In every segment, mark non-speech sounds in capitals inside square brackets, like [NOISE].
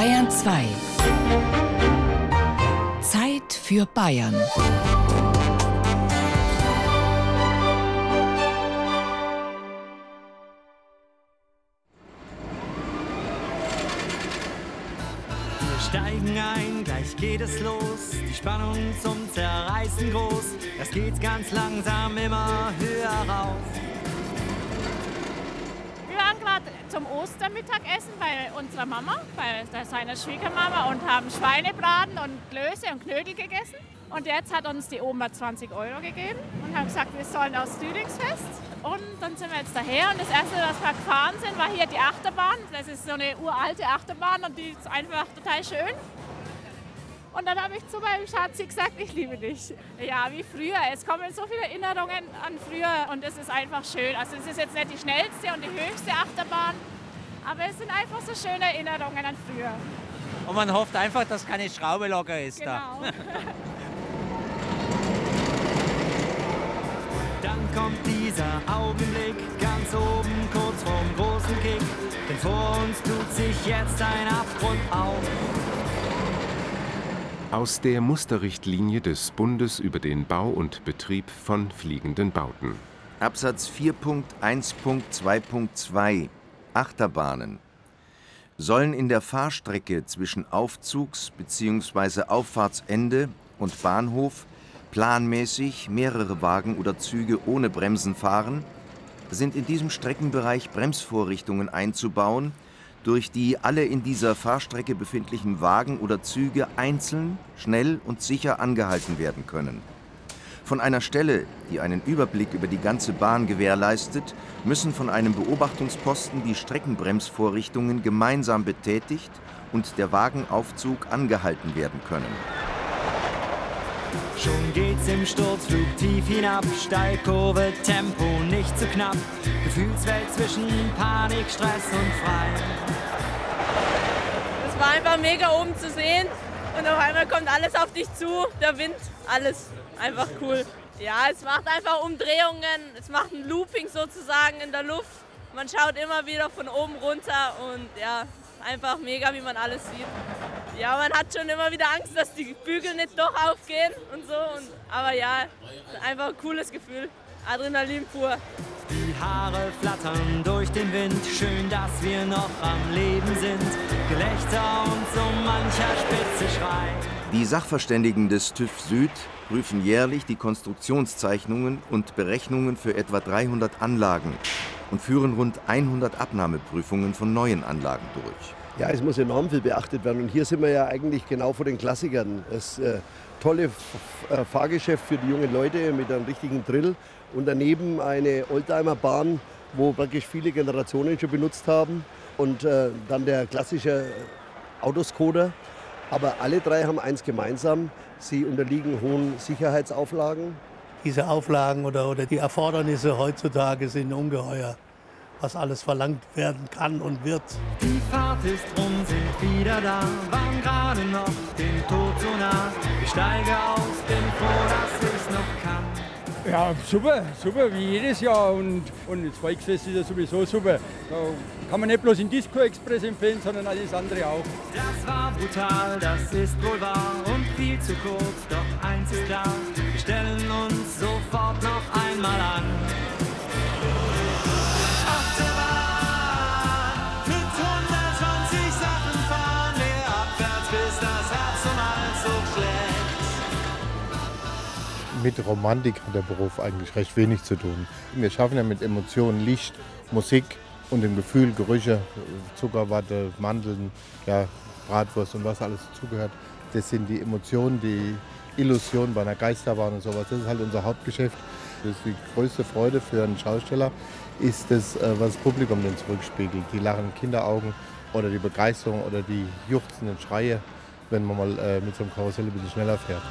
Bayern 2. Zeit für Bayern. steigen ein, gleich geht es los. Die Spannung zum Zerreißen groß. Es geht ganz langsam immer höher rauf. Zum Ostermittagessen bei unserer Mama, bei seiner Schwiegermama und haben Schweinebraten und Klöße und Knödel gegessen. Und jetzt hat uns die Oma 20 Euro gegeben und haben gesagt, wir sollen aus Düdingsfest. Und dann sind wir jetzt daher und das erste, was wir gefahren sind, war hier die Achterbahn. Das ist so eine uralte Achterbahn und die ist einfach total schön. Und dann habe ich zu meinem Schatzi gesagt, ich liebe dich. Ja, wie früher. Es kommen so viele Erinnerungen an früher und es ist einfach schön. Also es ist jetzt nicht die schnellste und die höchste Achterbahn, aber es sind einfach so schöne Erinnerungen an früher. Und man hofft einfach, dass keine Schraube locker ist genau. da. [LAUGHS] Dann kommt dieser Augenblick ganz oben, kurz vorm großen Kick. Denn vor uns tut sich jetzt ein Abgrund auf. Aus der Musterrichtlinie des Bundes über den Bau und Betrieb von fliegenden Bauten. Absatz 4.1.2.2 Achterbahnen sollen in der Fahrstrecke zwischen Aufzugs- bzw. Auffahrtsende und Bahnhof planmäßig mehrere Wagen oder Züge ohne Bremsen fahren, sind in diesem Streckenbereich Bremsvorrichtungen einzubauen, durch die alle in dieser Fahrstrecke befindlichen Wagen oder Züge einzeln, schnell und sicher angehalten werden können. Von einer Stelle, die einen Überblick über die ganze Bahn gewährleistet, müssen von einem Beobachtungsposten die Streckenbremsvorrichtungen gemeinsam betätigt und der Wagenaufzug angehalten werden können. Schon geht's im Sturzflug tief hinab, Steilkurve, Tempo nicht zu knapp, Gefühlswelt zwischen Panik, Stress und frei. Es war einfach mega oben zu sehen und auf einmal kommt alles auf dich zu, der Wind, alles einfach cool. Ja, es macht einfach Umdrehungen, es macht ein Looping sozusagen in der Luft. Man schaut immer wieder von oben runter und ja, einfach mega, wie man alles sieht. Ja, man hat schon immer wieder Angst, dass die Bügel nicht doch aufgehen und so. Und, aber ja, einfach ein cooles Gefühl. Adrenalin pur. Die Haare flattern durch den Wind, schön, dass wir noch am Leben sind. Gelächter und so mancher spitze Schrei. Die Sachverständigen des TÜV Süd prüfen jährlich die Konstruktionszeichnungen und Berechnungen für etwa 300 Anlagen und führen rund 100 Abnahmeprüfungen von neuen Anlagen durch. Ja, es muss enorm viel beachtet werden. Und hier sind wir ja eigentlich genau vor den Klassikern. Das äh, tolle äh, Fahrgeschäft für die jungen Leute mit einem richtigen Drill. Und daneben eine Oldtimerbahn, wo praktisch viele Generationen schon benutzt haben. Und äh, dann der klassische Autoscoder. Aber alle drei haben eins gemeinsam. Sie unterliegen hohen Sicherheitsauflagen. Diese Auflagen oder, oder die Erfordernisse heutzutage sind ungeheuer was alles verlangt werden kann und wird. Die Fahrt ist rum, sind wieder da, waren gerade noch dem Tod so nah. Ich steige aus, bin froh, dass ich's noch kann. Ja, super, super, wie jedes Jahr. Und, und das Volksfest ist ja sowieso super. Da kann man nicht bloß den Disco Express empfehlen, sondern alles andere auch. Das war brutal, das ist wohl wahr und viel zu kurz. Doch eins ist klar, wir stellen uns sofort noch einmal an. Mit Romantik hat der Beruf eigentlich recht wenig zu tun. Wir schaffen ja mit Emotionen, Licht, Musik und dem Gefühl, Gerüche, Zuckerwatte, Mandeln, ja, Bratwurst und was alles zugehört. Das sind die Emotionen, die Illusionen bei einer Geisterbahn und sowas. Das ist halt unser Hauptgeschäft. Das ist die größte Freude für einen Schausteller, ist das, äh, was das Publikum dann zurückspiegelt. Die lachenden Kinderaugen oder die Begeisterung oder die juchzenden Schreie, wenn man mal äh, mit so einem Karussell ein bisschen schneller fährt.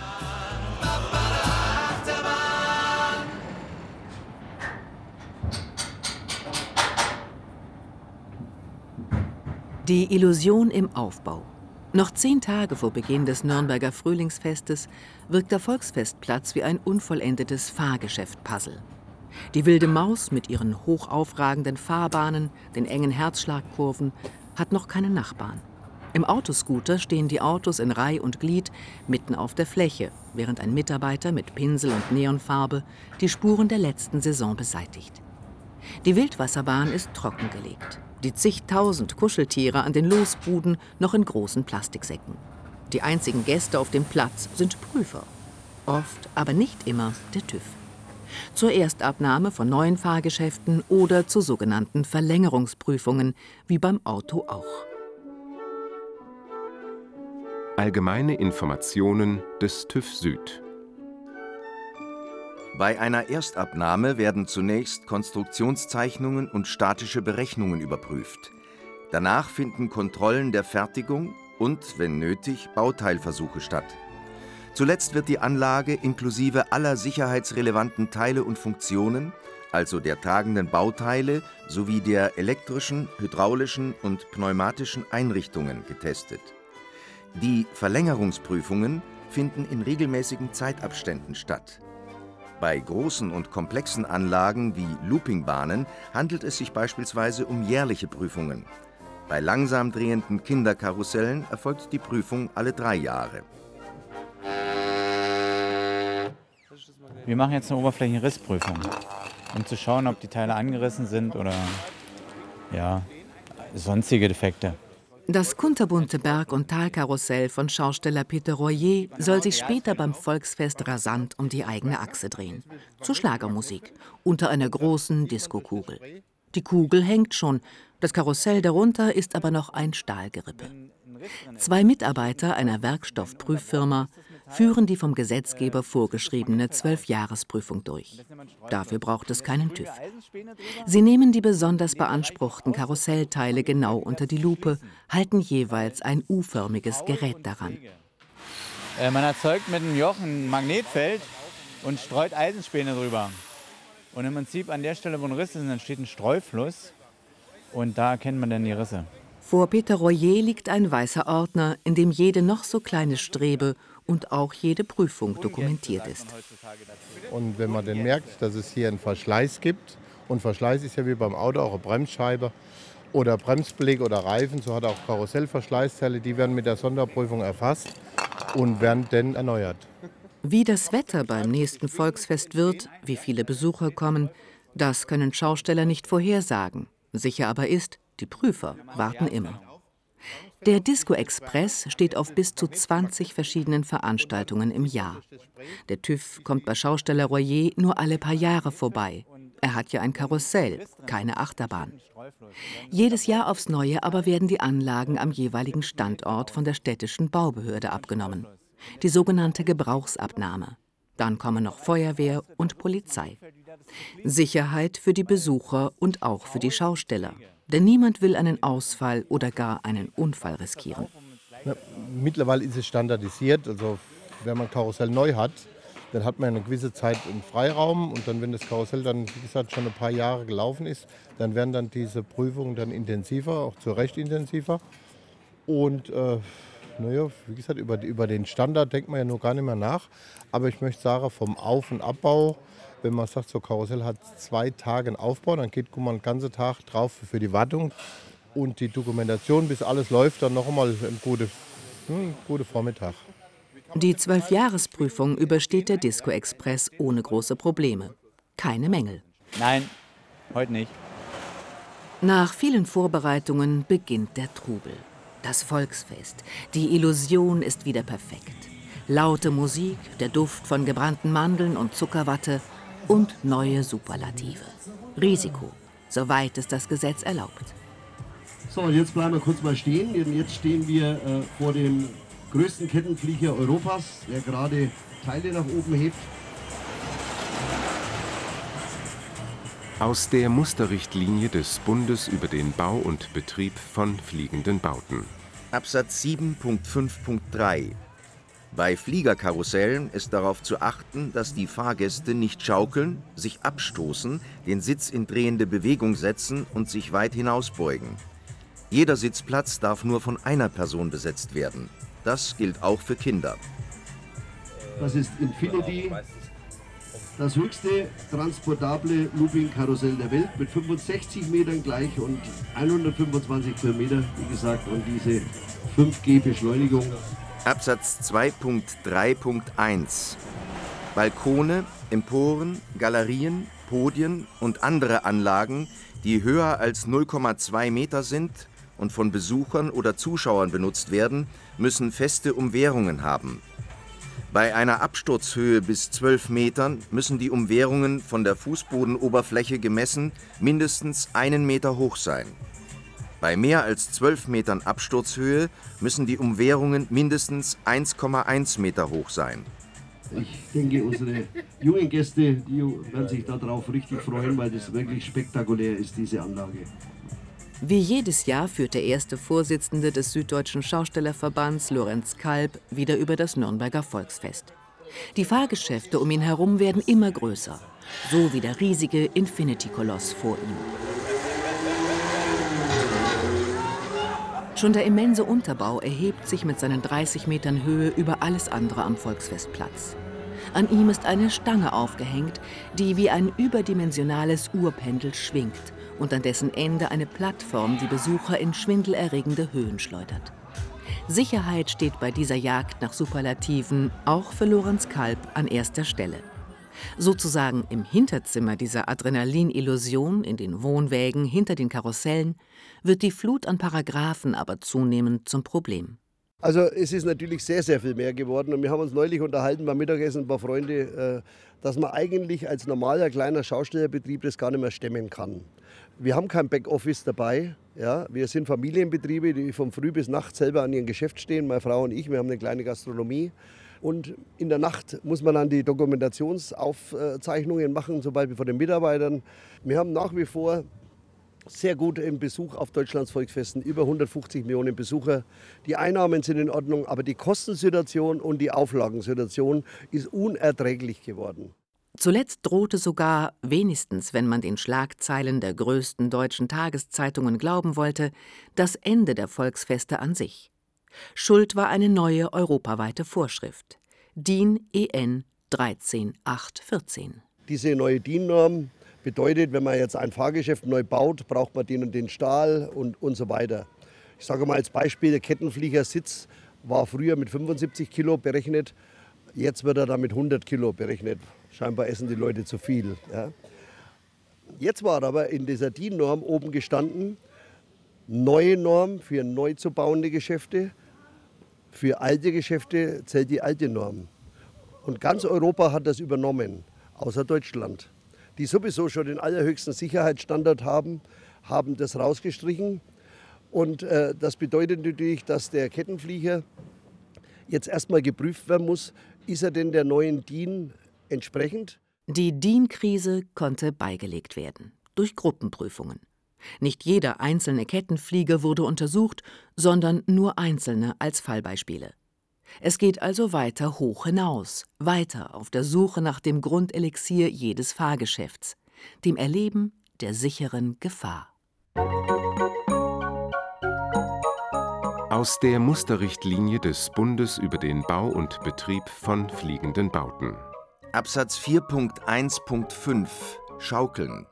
Die Illusion im Aufbau. Noch zehn Tage vor Beginn des Nürnberger Frühlingsfestes wirkt der Volksfestplatz wie ein unvollendetes Fahrgeschäft-Puzzle. Die wilde Maus mit ihren hochaufragenden Fahrbahnen, den engen Herzschlagkurven, hat noch keine Nachbarn. Im Autoscooter stehen die Autos in Reih und Glied mitten auf der Fläche, während ein Mitarbeiter mit Pinsel und Neonfarbe die Spuren der letzten Saison beseitigt. Die Wildwasserbahn ist trockengelegt. Die zigtausend Kuscheltiere an den Losbuden noch in großen Plastiksäcken. Die einzigen Gäste auf dem Platz sind Prüfer. Oft, aber nicht immer, der TÜV. Zur Erstabnahme von neuen Fahrgeschäften oder zu sogenannten Verlängerungsprüfungen, wie beim Auto auch. Allgemeine Informationen des TÜV Süd. Bei einer Erstabnahme werden zunächst Konstruktionszeichnungen und statische Berechnungen überprüft. Danach finden Kontrollen der Fertigung und, wenn nötig, Bauteilversuche statt. Zuletzt wird die Anlage inklusive aller sicherheitsrelevanten Teile und Funktionen, also der tragenden Bauteile sowie der elektrischen, hydraulischen und pneumatischen Einrichtungen getestet. Die Verlängerungsprüfungen finden in regelmäßigen Zeitabständen statt. Bei großen und komplexen Anlagen wie Loopingbahnen handelt es sich beispielsweise um jährliche Prüfungen. Bei langsam drehenden Kinderkarussellen erfolgt die Prüfung alle drei Jahre. Wir machen jetzt eine Oberflächenrissprüfung, um zu schauen, ob die Teile angerissen sind oder ja, sonstige Defekte. Das kunterbunte Berg- und Talkarussell von Schausteller Peter Royer soll sich später beim Volksfest rasant um die eigene Achse drehen. Zur Schlagermusik, unter einer großen Diskokugel. Die Kugel hängt schon, das Karussell darunter ist aber noch ein Stahlgerippe. Zwei Mitarbeiter einer Werkstoffprüffirma führen die vom Gesetzgeber vorgeschriebene Zwölfjahresprüfung durch. Dafür braucht es keinen TÜV. Sie nehmen die besonders beanspruchten Karussellteile genau unter die Lupe, halten jeweils ein U-förmiges Gerät daran. Äh, man erzeugt mit einem Joch ein Magnetfeld und streut Eisenspäne drüber. Und im Prinzip an der Stelle, wo ein Riss ist, entsteht ein Streufluss. Und da erkennt man dann die Risse. Vor Peter Royer liegt ein weißer Ordner, in dem jede noch so kleine Strebe und auch jede Prüfung dokumentiert ist. Und wenn man dann merkt, dass es hier einen Verschleiß gibt, und Verschleiß ist ja wie beim Auto auch eine Bremsscheibe oder Bremsbeleg oder Reifen, so hat auch Karussellverschleißteile, die werden mit der Sonderprüfung erfasst und werden dann erneuert. Wie das Wetter beim nächsten Volksfest wird, wie viele Besucher kommen, das können Schausteller nicht vorhersagen. Sicher aber ist, die Prüfer warten immer. Der Disco Express steht auf bis zu 20 verschiedenen Veranstaltungen im Jahr. Der TÜV kommt bei Schausteller Royer nur alle paar Jahre vorbei. Er hat ja ein Karussell, keine Achterbahn. Jedes Jahr aufs Neue aber werden die Anlagen am jeweiligen Standort von der städtischen Baubehörde abgenommen. Die sogenannte Gebrauchsabnahme. Dann kommen noch Feuerwehr und Polizei. Sicherheit für die Besucher und auch für die Schausteller. Denn niemand will einen Ausfall oder gar einen Unfall riskieren. Ja, mittlerweile ist es standardisiert. Also wenn man Karussell neu hat, dann hat man eine gewisse Zeit einen Freiraum und dann, wenn das Karussell dann, wie gesagt, schon ein paar Jahre gelaufen ist, dann werden dann diese Prüfungen dann intensiver, auch zu Recht intensiver. Und äh, naja, wie gesagt, über, über den Standard denkt man ja nur gar nicht mehr nach. Aber ich möchte sagen, vom Auf- und Abbau wenn man sagt, so Karussell hat zwei Tage einen Aufbau, dann geht man den ganzen Tag drauf für die Wartung und die Dokumentation, bis alles läuft, dann noch einmal ein guter hm, gute Vormittag. Die Zwölfjahresprüfung übersteht der Disco Express ohne große Probleme. Keine Mängel. Nein, heute nicht. Nach vielen Vorbereitungen beginnt der Trubel. Das Volksfest. Die Illusion ist wieder perfekt. Laute Musik, der Duft von gebrannten Mandeln und Zuckerwatte und neue Superlative. Risiko, soweit es das Gesetz erlaubt. So, jetzt bleiben wir kurz mal stehen. Jetzt stehen wir äh, vor dem größten Kettenflieger Europas, der gerade Teile nach oben hebt. Aus der Musterrichtlinie des Bundes über den Bau und Betrieb von fliegenden Bauten. Absatz 7.5.3 bei Fliegerkarussellen ist darauf zu achten, dass die Fahrgäste nicht schaukeln, sich abstoßen, den Sitz in drehende Bewegung setzen und sich weit hinausbeugen. Jeder Sitzplatz darf nur von einer Person besetzt werden. Das gilt auch für Kinder. Das ist Infinity, das höchste transportable Looping-Karussell der Welt mit 65 Metern gleich und 125 Kilometer, wie gesagt. Und diese 5G Beschleunigung. Absatz 2.3.1 Balkone, Emporen, Galerien, Podien und andere Anlagen, die höher als 0,2 Meter sind und von Besuchern oder Zuschauern benutzt werden, müssen feste Umwehrungen haben. Bei einer Absturzhöhe bis 12 Metern müssen die Umwehrungen von der Fußbodenoberfläche gemessen mindestens einen Meter hoch sein. Bei mehr als 12 Metern Absturzhöhe müssen die Umwehrungen mindestens 1,1 Meter hoch sein. Ich denke, unsere jungen Gäste die werden sich darauf richtig freuen, weil das wirklich spektakulär ist, diese Anlage. Wie jedes Jahr führt der erste Vorsitzende des Süddeutschen Schaustellerverbands, Lorenz Kalb, wieder über das Nürnberger Volksfest. Die Fahrgeschäfte um ihn herum werden immer größer, so wie der riesige Infinity-Koloss vor ihm. Schon der immense Unterbau erhebt sich mit seinen 30 Metern Höhe über alles andere am Volksfestplatz. An ihm ist eine Stange aufgehängt, die wie ein überdimensionales Uhrpendel schwingt und an dessen Ende eine Plattform die Besucher in schwindelerregende Höhen schleudert. Sicherheit steht bei dieser Jagd nach Superlativen auch für Lorenz Kalb an erster Stelle. Sozusagen im Hinterzimmer dieser Adrenalin-Illusion in den Wohnwägen hinter den Karussellen wird die Flut an Paragraphen aber zunehmend zum Problem. Also es ist natürlich sehr, sehr viel mehr geworden und wir haben uns neulich unterhalten beim Mittagessen ein paar Freunde, äh, dass man eigentlich als normaler kleiner Schaustellerbetrieb das gar nicht mehr stemmen kann. Wir haben kein Backoffice dabei. Ja. Wir sind Familienbetriebe, die von früh bis nacht selber an ihrem Geschäft stehen, meine Frau und ich. Wir haben eine kleine Gastronomie. Und in der Nacht muss man dann die Dokumentationsaufzeichnungen machen, zum Beispiel von den Mitarbeitern. Wir haben nach wie vor sehr gut im Besuch auf Deutschlands Volksfesten, über 150 Millionen Besucher. Die Einnahmen sind in Ordnung, aber die Kostensituation und die Auflagensituation ist unerträglich geworden. Zuletzt drohte sogar, wenigstens wenn man den Schlagzeilen der größten deutschen Tageszeitungen glauben wollte, das Ende der Volksfeste an sich. Schuld war eine neue europaweite Vorschrift, DIN EN 13814. Diese neue DIN-Norm bedeutet, wenn man jetzt ein Fahrgeschäft neu baut, braucht man den und den Stahl und, und so weiter. Ich sage mal als Beispiel, der Kettenfliegersitz war früher mit 75 Kilo berechnet, jetzt wird er dann mit 100 Kilo berechnet. Scheinbar essen die Leute zu viel. Ja. Jetzt war aber in dieser DIN-Norm oben gestanden, neue Norm für neu zu bauende Geschäfte, für alte Geschäfte zählt die alte Norm. Und ganz Europa hat das übernommen, außer Deutschland. Die sowieso schon den allerhöchsten Sicherheitsstandard haben, haben das rausgestrichen. Und äh, das bedeutet natürlich, dass der Kettenflieger jetzt erstmal geprüft werden muss, ist er denn der neuen DIN entsprechend? Die DIN-Krise konnte beigelegt werden durch Gruppenprüfungen. Nicht jeder einzelne Kettenflieger wurde untersucht, sondern nur einzelne als Fallbeispiele. Es geht also weiter hoch hinaus, weiter auf der Suche nach dem Grundelixier jedes Fahrgeschäfts, dem Erleben der sicheren Gefahr. Aus der Musterrichtlinie des Bundes über den Bau und Betrieb von fliegenden Bauten. Absatz 4.1.5 Schaukeln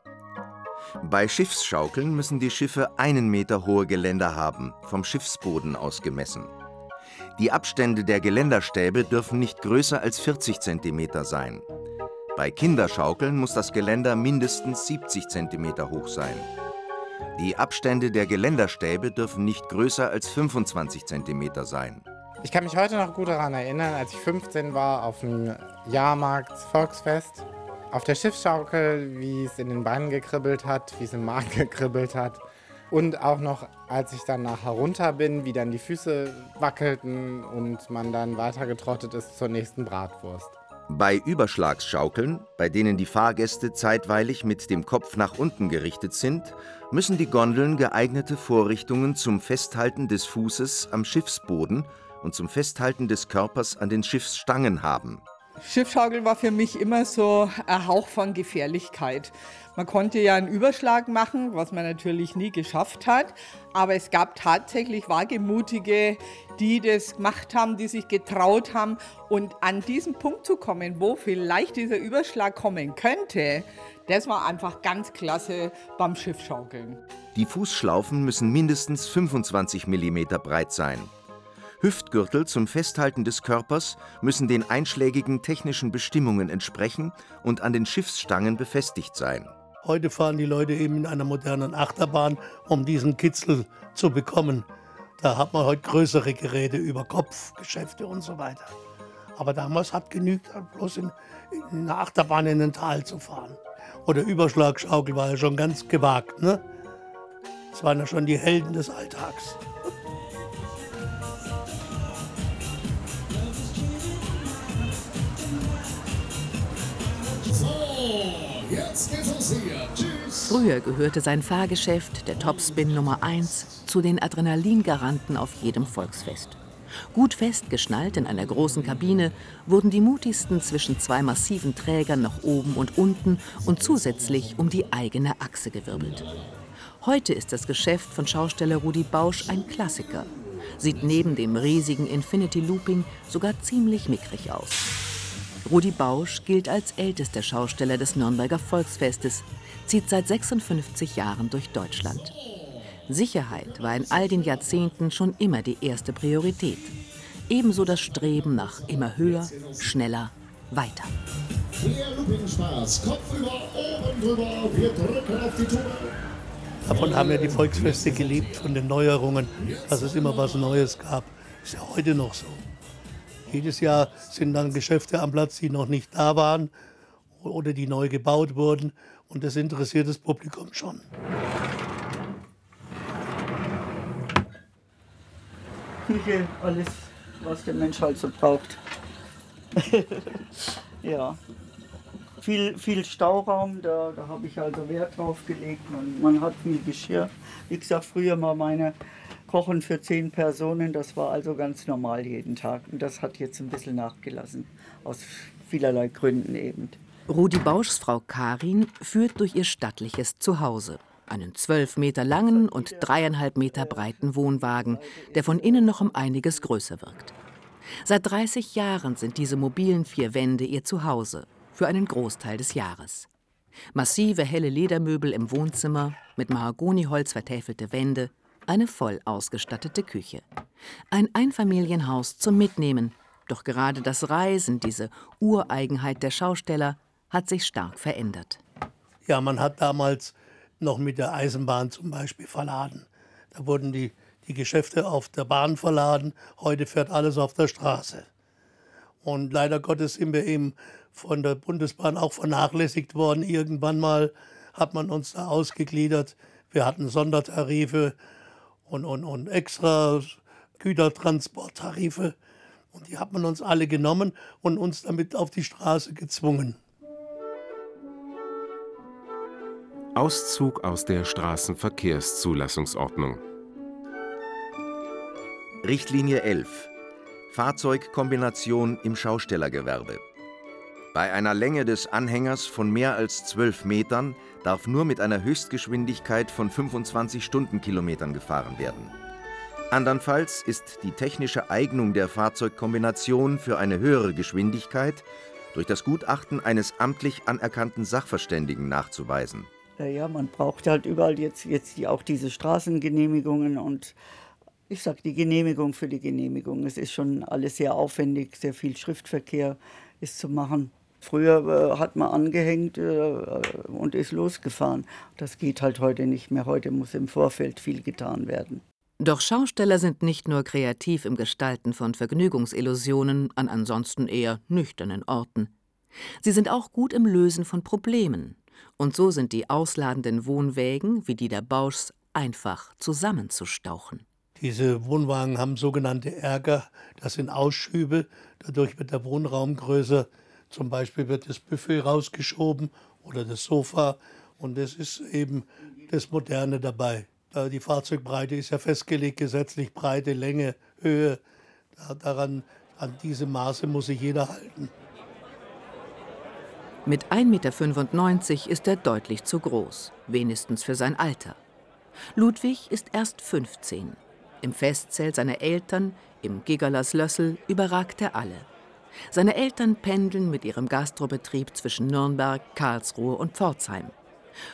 bei Schiffsschaukeln müssen die Schiffe einen Meter hohe Geländer haben, vom Schiffsboden aus gemessen. Die Abstände der Geländerstäbe dürfen nicht größer als 40 cm sein. Bei Kinderschaukeln muss das Geländer mindestens 70 cm hoch sein. Die Abstände der Geländerstäbe dürfen nicht größer als 25 cm sein. Ich kann mich heute noch gut daran erinnern, als ich 15 war auf dem Jahrmarkt Volksfest auf der Schiffsschaukel, wie es in den Beinen gekribbelt hat, wie es im Magen [LAUGHS] gekribbelt hat. Und auch noch, als ich dann nachher runter bin, wie dann die Füße wackelten und man dann weitergetrottet ist zur nächsten Bratwurst. Bei Überschlagsschaukeln, bei denen die Fahrgäste zeitweilig mit dem Kopf nach unten gerichtet sind, müssen die Gondeln geeignete Vorrichtungen zum Festhalten des Fußes am Schiffsboden und zum Festhalten des Körpers an den Schiffsstangen haben. Schiffschaukel war für mich immer so ein Hauch von Gefährlichkeit. Man konnte ja einen Überschlag machen, was man natürlich nie geschafft hat. Aber es gab tatsächlich Wagemutige, die das gemacht haben, die sich getraut haben. Und an diesen Punkt zu kommen, wo vielleicht dieser Überschlag kommen könnte, das war einfach ganz klasse beim Schiffschaukeln. Die Fußschlaufen müssen mindestens 25 mm breit sein. Hüftgürtel zum Festhalten des Körpers müssen den einschlägigen technischen Bestimmungen entsprechen und an den Schiffsstangen befestigt sein. Heute fahren die Leute eben in einer modernen Achterbahn, um diesen Kitzel zu bekommen. Da hat man heute größere Geräte über Kopfgeschäfte und so weiter. Aber damals hat genügt, bloß in, in eine Achterbahn in ein Tal zu fahren. Oder Überschlagschaukel war ja schon ganz gewagt. Ne? Das waren ja schon die Helden des Alltags. Früher gehörte sein Fahrgeschäft, der Topspin Nummer 1, zu den Adrenalingaranten auf jedem Volksfest. Gut festgeschnallt in einer großen Kabine wurden die mutigsten zwischen zwei massiven Trägern nach oben und unten und zusätzlich um die eigene Achse gewirbelt. Heute ist das Geschäft von Schausteller Rudi Bausch ein Klassiker. Sieht neben dem riesigen Infinity Looping sogar ziemlich mickrig aus. Rudi Bausch gilt als ältester Schausteller des Nürnberger Volksfestes, zieht seit 56 Jahren durch Deutschland. Sicherheit war in all den Jahrzehnten schon immer die erste Priorität. Ebenso das Streben nach immer höher, schneller, weiter. Mehr Looping-Spaß, Kopf über, oben drüber, wir drücken auf die Tube. Davon haben ja die Volksfeste gelebt, von den Neuerungen, dass es immer was Neues gab. Ist ja heute noch so. Jedes Jahr sind dann Geschäfte am Platz, die noch nicht da waren oder die neu gebaut wurden. Und das interessiert das Publikum schon. Küche, alles, was der Mensch halt so braucht. [LAUGHS] ja. Viel, viel Stauraum, da, da habe ich also Wert drauf gelegt. Man, man hat viel Geschirr. Wie gesagt, früher mal meine Kochen für zehn Personen, das war also ganz normal jeden Tag. Und das hat jetzt ein bisschen nachgelassen, aus vielerlei Gründen eben. Rudi Bauschs Frau Karin führt durch ihr stattliches Zuhause. Einen zwölf Meter langen und dreieinhalb Meter breiten Wohnwagen, der von innen noch um einiges größer wirkt. Seit 30 Jahren sind diese mobilen vier Wände ihr Zuhause, für einen Großteil des Jahres. Massive helle Ledermöbel im Wohnzimmer, mit Mahagoniholz vertäfelte Wände, eine voll ausgestattete Küche. Ein Einfamilienhaus zum Mitnehmen, doch gerade das Reisen, diese Ureigenheit der Schausteller, hat sich stark verändert. Ja, man hat damals noch mit der Eisenbahn zum Beispiel verladen. Da wurden die, die Geschäfte auf der Bahn verladen, heute fährt alles auf der Straße. Und leider Gottes sind wir eben von der Bundesbahn auch vernachlässigt worden. Irgendwann mal hat man uns da ausgegliedert. Wir hatten Sondertarife und, und, und extra Gütertransporttarife. Und die hat man uns alle genommen und uns damit auf die Straße gezwungen. Auszug aus der Straßenverkehrszulassungsordnung. Richtlinie 11. Fahrzeugkombination im Schaustellergewerbe. Bei einer Länge des Anhängers von mehr als 12 Metern darf nur mit einer Höchstgeschwindigkeit von 25 Stundenkilometern gefahren werden. Andernfalls ist die technische Eignung der Fahrzeugkombination für eine höhere Geschwindigkeit durch das Gutachten eines amtlich anerkannten Sachverständigen nachzuweisen. Ja, man braucht halt überall jetzt, jetzt die, auch diese Straßengenehmigungen und ich sage die Genehmigung für die Genehmigung. Es ist schon alles sehr aufwendig, sehr viel Schriftverkehr ist zu machen. Früher äh, hat man angehängt äh, und ist losgefahren. Das geht halt heute nicht mehr. Heute muss im Vorfeld viel getan werden. Doch Schausteller sind nicht nur kreativ im Gestalten von Vergnügungsillusionen an ansonsten eher nüchternen Orten. Sie sind auch gut im Lösen von Problemen, und so sind die ausladenden Wohnwägen wie die der Bauschs einfach zusammenzustauchen. Diese Wohnwagen haben sogenannte Ärger, das sind Ausschübe, dadurch wird der Wohnraum größer. Zum Beispiel wird das Buffet rausgeschoben oder das Sofa und das ist eben das Moderne dabei. Die Fahrzeugbreite ist ja festgelegt, gesetzlich Breite, Länge, Höhe. Daran, an diese Maße muss sich jeder halten. Mit 1,95 Meter ist er deutlich zu groß, wenigstens für sein Alter. Ludwig ist erst 15. Im Festzelt seiner Eltern, im Gigerlas Lössel, überragt er alle. Seine Eltern pendeln mit ihrem Gastrobetrieb zwischen Nürnberg, Karlsruhe und Pforzheim.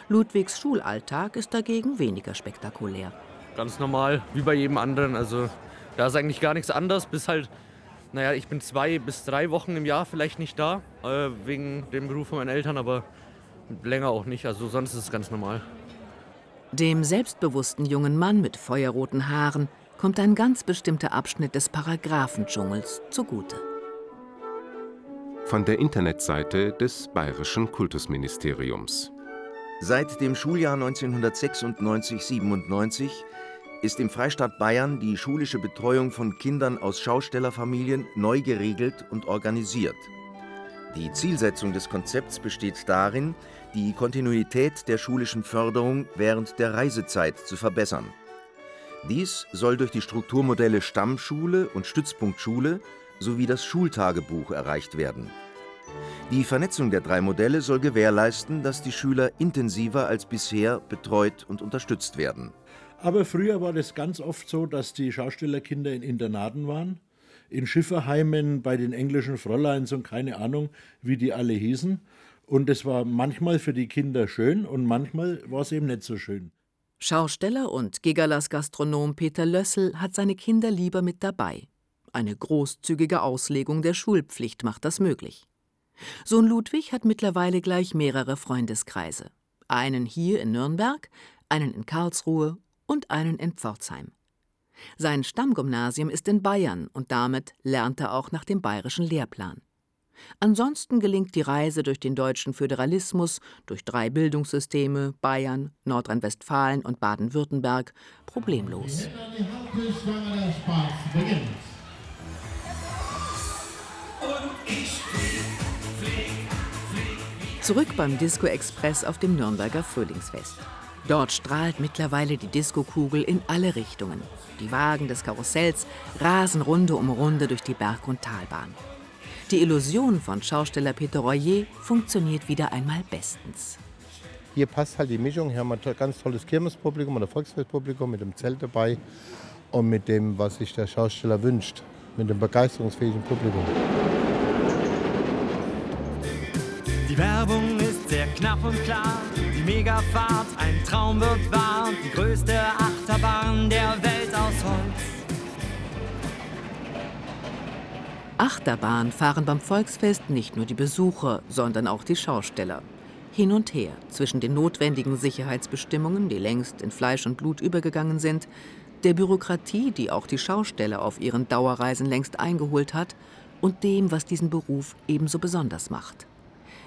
Ludwigs Schulalltag ist dagegen weniger spektakulär. Ganz normal, wie bei jedem anderen. Also Da ist eigentlich gar nichts anders, bis halt, naja, ich bin zwei bis drei Wochen im Jahr vielleicht nicht da, äh, wegen dem Beruf von meinen Eltern, aber länger auch nicht. Also sonst ist es ganz normal. Dem selbstbewussten jungen Mann mit feuerroten Haaren kommt ein ganz bestimmter Abschnitt des Paragraphendschungels zugute. Von der Internetseite des Bayerischen Kultusministeriums. Seit dem Schuljahr 1996-97 ist im Freistaat Bayern die schulische Betreuung von Kindern aus Schaustellerfamilien neu geregelt und organisiert. Die Zielsetzung des Konzepts besteht darin, die Kontinuität der schulischen Förderung während der Reisezeit zu verbessern. Dies soll durch die Strukturmodelle Stammschule und Stützpunktschule sowie das Schultagebuch erreicht werden. Die Vernetzung der drei Modelle soll gewährleisten, dass die Schüler intensiver als bisher betreut und unterstützt werden. Aber früher war das ganz oft so, dass die Schaustellerkinder in Internaten waren, in Schifferheimen bei den englischen Fräuleins und keine Ahnung, wie die alle hießen. Und es war manchmal für die Kinder schön und manchmal war es eben nicht so schön. Schausteller und Gigalas Gastronom Peter Lössel hat seine Kinder lieber mit dabei. Eine großzügige Auslegung der Schulpflicht macht das möglich. Sohn Ludwig hat mittlerweile gleich mehrere Freundeskreise. Einen hier in Nürnberg, einen in Karlsruhe und einen in Pforzheim. Sein Stammgymnasium ist in Bayern und damit lernt er auch nach dem bayerischen Lehrplan. Ansonsten gelingt die Reise durch den deutschen Föderalismus, durch drei Bildungssysteme Bayern, Nordrhein-Westfalen und Baden-Württemberg problemlos. Zurück beim Disco Express auf dem Nürnberger Frühlingsfest. Dort strahlt mittlerweile die Diskokugel in alle Richtungen. Die Wagen des Karussells rasen Runde um Runde durch die Berg- und Talbahn. Die Illusion von Schausteller Peter Royer funktioniert wieder einmal bestens. Hier passt halt die Mischung. Hier haben wir ein ganz tolles Kirmespublikum oder Volksfestpublikum mit dem Zelt dabei und mit dem, was sich der Schausteller wünscht, mit dem begeisterungsfähigen Publikum. Die Werbung ist sehr knapp und klar. Die Megafahrt, ein Traum wird wahr. Die größte Achterbahn der Welt aus Holz. Achterbahn fahren beim Volksfest nicht nur die Besucher, sondern auch die Schausteller. Hin und her zwischen den notwendigen Sicherheitsbestimmungen, die längst in Fleisch und Blut übergegangen sind, der Bürokratie, die auch die Schausteller auf ihren Dauerreisen längst eingeholt hat, und dem, was diesen Beruf ebenso besonders macht.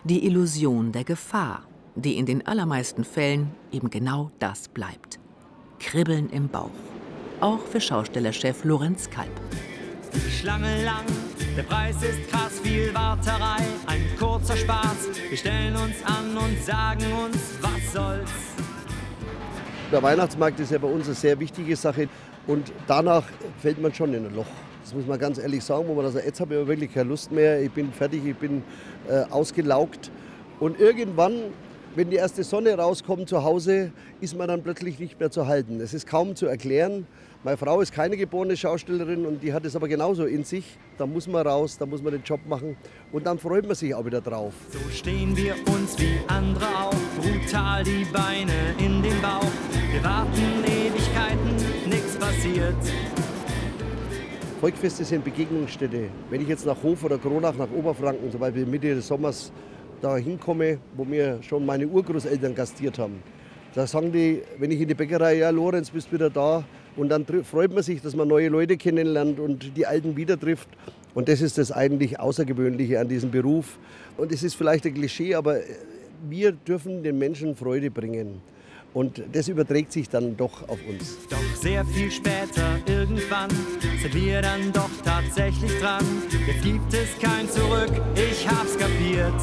Die Illusion der Gefahr, die in den allermeisten Fällen eben genau das bleibt. Kribbeln im Bauch. Auch für Schaustellerchef Lorenz Kalb. Die Schlange lang, der Preis ist krass, viel Warterei, ein kurzer Spaß. Wir stellen uns an und sagen uns, was soll's. Der Weihnachtsmarkt ist ja bei uns eine sehr wichtige Sache und danach fällt man schon in ein Loch. Das muss man ganz ehrlich sagen, wo man sagt, jetzt habe ich wirklich keine Lust mehr, ich bin fertig, ich bin äh, ausgelaugt. Und irgendwann, wenn die erste Sonne rauskommt zu Hause, ist man dann plötzlich nicht mehr zu halten. Es ist kaum zu erklären. Meine Frau ist keine geborene Schaustellerin und die hat es aber genauso in sich. Da muss man raus, da muss man den Job machen und dann freut man sich auch wieder drauf. So stehen wir uns wie andere auch, brutal die Beine in den Bauch. Wir warten Ewigkeiten, nichts passiert. Volkfeste sind Begegnungsstätte. Wenn ich jetzt nach Hof oder Kronach, nach Oberfranken, zum Beispiel Mitte des Sommers, da hinkomme, wo mir schon meine Urgroßeltern gastiert haben, da sagen die, wenn ich in die Bäckerei, ja, Lorenz, bist wieder da. Und dann freut man sich, dass man neue Leute kennenlernt und die Alten wieder trifft. Und das ist das eigentlich Außergewöhnliche an diesem Beruf. Und es ist vielleicht ein Klischee, aber wir dürfen den Menschen Freude bringen. Und das überträgt sich dann doch auf uns. Doch sehr viel später, irgendwann, sind wir dann doch tatsächlich dran. Jetzt gibt es kein Zurück, ich hab's kapiert.